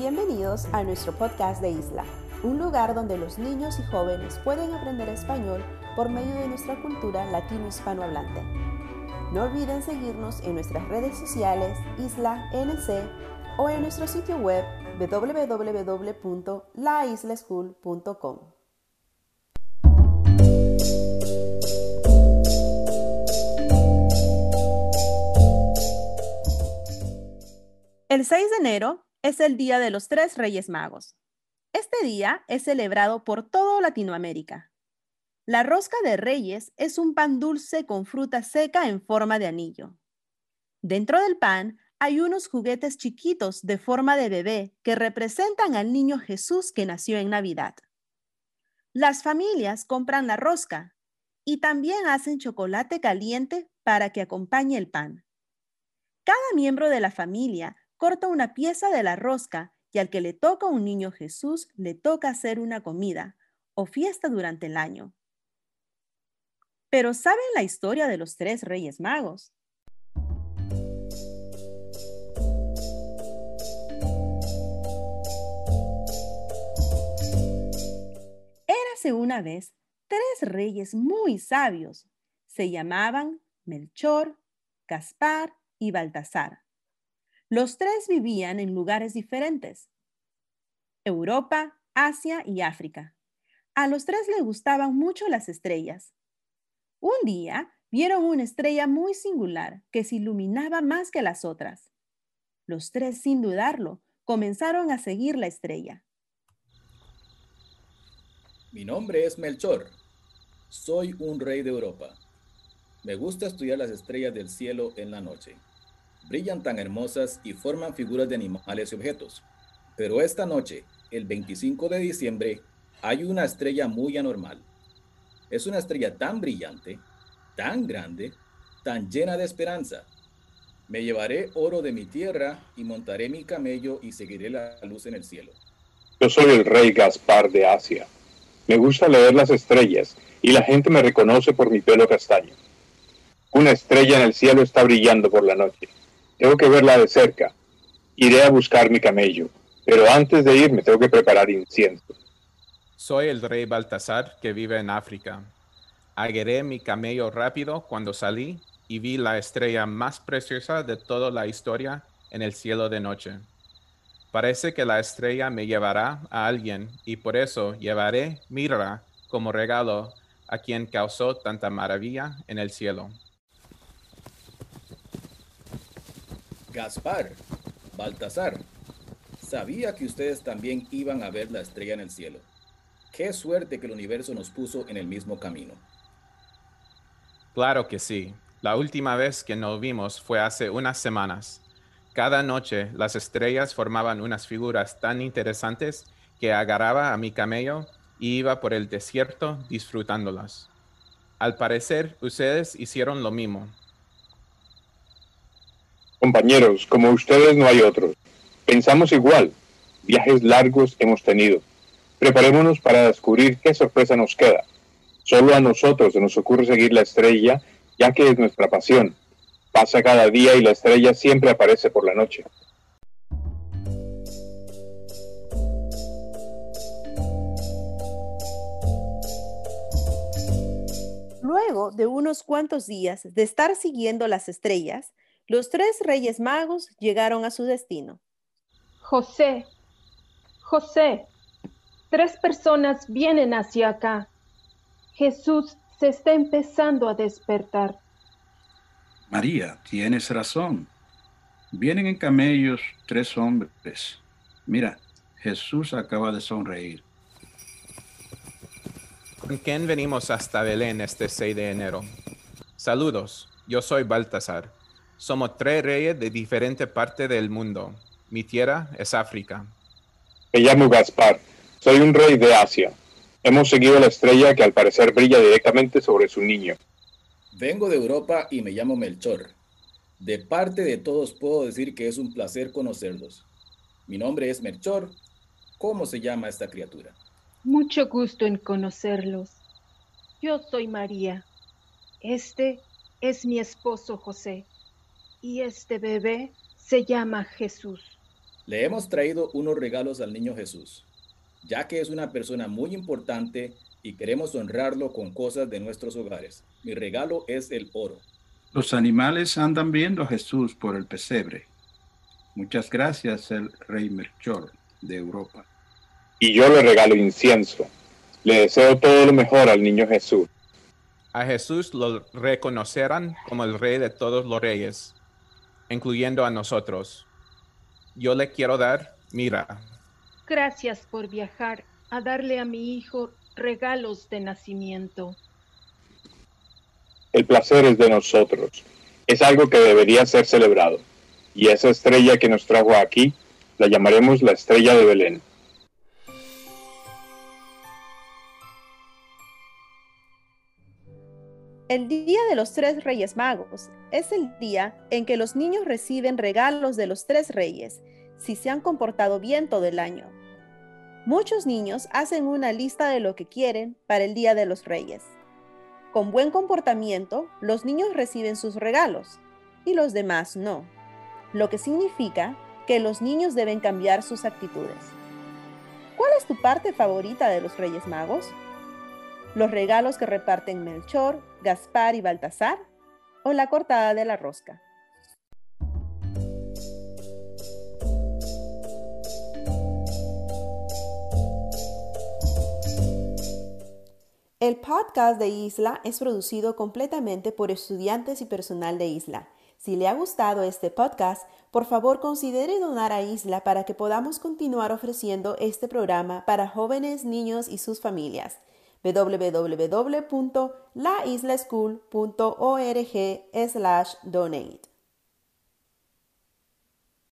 Bienvenidos a nuestro podcast de Isla, un lugar donde los niños y jóvenes pueden aprender español por medio de nuestra cultura latino-hispanohablante. No olviden seguirnos en nuestras redes sociales Isla NC o en nuestro sitio web www.laisleschool.com. El 6 de enero es el Día de los Tres Reyes Magos. Este día es celebrado por toda Latinoamérica. La rosca de reyes es un pan dulce con fruta seca en forma de anillo. Dentro del pan hay unos juguetes chiquitos de forma de bebé que representan al niño Jesús que nació en Navidad. Las familias compran la rosca y también hacen chocolate caliente para que acompañe el pan. Cada miembro de la familia corta una pieza de la rosca y al que le toca un niño Jesús le toca hacer una comida o fiesta durante el año. Pero ¿saben la historia de los tres reyes magos? Érase una vez tres reyes muy sabios. Se llamaban Melchor, Gaspar y Baltasar. Los tres vivían en lugares diferentes. Europa, Asia y África. A los tres les gustaban mucho las estrellas. Un día vieron una estrella muy singular que se iluminaba más que las otras. Los tres, sin dudarlo, comenzaron a seguir la estrella. Mi nombre es Melchor. Soy un rey de Europa. Me gusta estudiar las estrellas del cielo en la noche brillan tan hermosas y forman figuras de animales y objetos. Pero esta noche, el 25 de diciembre, hay una estrella muy anormal. Es una estrella tan brillante, tan grande, tan llena de esperanza. Me llevaré oro de mi tierra y montaré mi camello y seguiré la luz en el cielo. Yo soy el rey Gaspar de Asia. Me gusta leer las estrellas y la gente me reconoce por mi pelo castaño. Una estrella en el cielo está brillando por la noche. Tengo que verla de cerca. Iré a buscar mi camello, pero antes de irme tengo que preparar incienso. Soy el rey Baltasar que vive en África. Agueré mi camello rápido cuando salí y vi la estrella más preciosa de toda la historia en el cielo de noche. Parece que la estrella me llevará a alguien y por eso llevaré mirra como regalo a quien causó tanta maravilla en el cielo. Gaspar, Baltasar, sabía que ustedes también iban a ver la estrella en el cielo. Qué suerte que el universo nos puso en el mismo camino. Claro que sí. La última vez que nos vimos fue hace unas semanas. Cada noche las estrellas formaban unas figuras tan interesantes que agarraba a mi camello y iba por el desierto disfrutándolas. Al parecer, ustedes hicieron lo mismo. Compañeros, como ustedes no hay otros. Pensamos igual. Viajes largos hemos tenido. Preparémonos para descubrir qué sorpresa nos queda. Solo a nosotros se nos ocurre seguir la estrella, ya que es nuestra pasión. Pasa cada día y la estrella siempre aparece por la noche. Luego de unos cuantos días de estar siguiendo las estrellas, los tres reyes magos llegaron a su destino. José, José, tres personas vienen hacia acá. Jesús se está empezando a despertar. María, tienes razón. Vienen en camellos tres hombres. Mira, Jesús acaba de sonreír. ¿Con quién venimos hasta Belén este 6 de enero? Saludos, yo soy Baltasar. Somos tres reyes de diferentes partes del mundo. Mi tierra es África. Me llamo Gaspar. Soy un rey de Asia. Hemos seguido la estrella que al parecer brilla directamente sobre su niño. Vengo de Europa y me llamo Melchor. De parte de todos puedo decir que es un placer conocerlos. Mi nombre es Melchor. ¿Cómo se llama esta criatura? Mucho gusto en conocerlos. Yo soy María. Este es mi esposo José y este bebé se llama Jesús. Le hemos traído unos regalos al niño Jesús, ya que es una persona muy importante y queremos honrarlo con cosas de nuestros hogares. Mi regalo es el oro. Los animales andan viendo a Jesús por el pesebre. Muchas gracias, el rey Melchor de Europa. Y yo le regalo incienso. Le deseo todo lo mejor al niño Jesús. A Jesús lo reconocerán como el rey de todos los reyes, incluyendo a nosotros. Yo le quiero dar, mira, Gracias por viajar a darle a mi hijo regalos de nacimiento. El placer es de nosotros. Es algo que debería ser celebrado. Y esa estrella que nos trajo aquí, la llamaremos la estrella de Belén. El Día de los Tres Reyes Magos es el día en que los niños reciben regalos de los tres reyes si se han comportado bien todo el año. Muchos niños hacen una lista de lo que quieren para el Día de los Reyes. Con buen comportamiento, los niños reciben sus regalos y los demás no, lo que significa que los niños deben cambiar sus actitudes. ¿Cuál es tu parte favorita de los Reyes Magos? ¿Los regalos que reparten Melchor, Gaspar y Baltasar? ¿O la cortada de la rosca? El podcast de Isla es producido completamente por estudiantes y personal de Isla. Si le ha gustado este podcast, por favor considere donar a Isla para que podamos continuar ofreciendo este programa para jóvenes, niños y sus familias. www.laislaschool.org/donate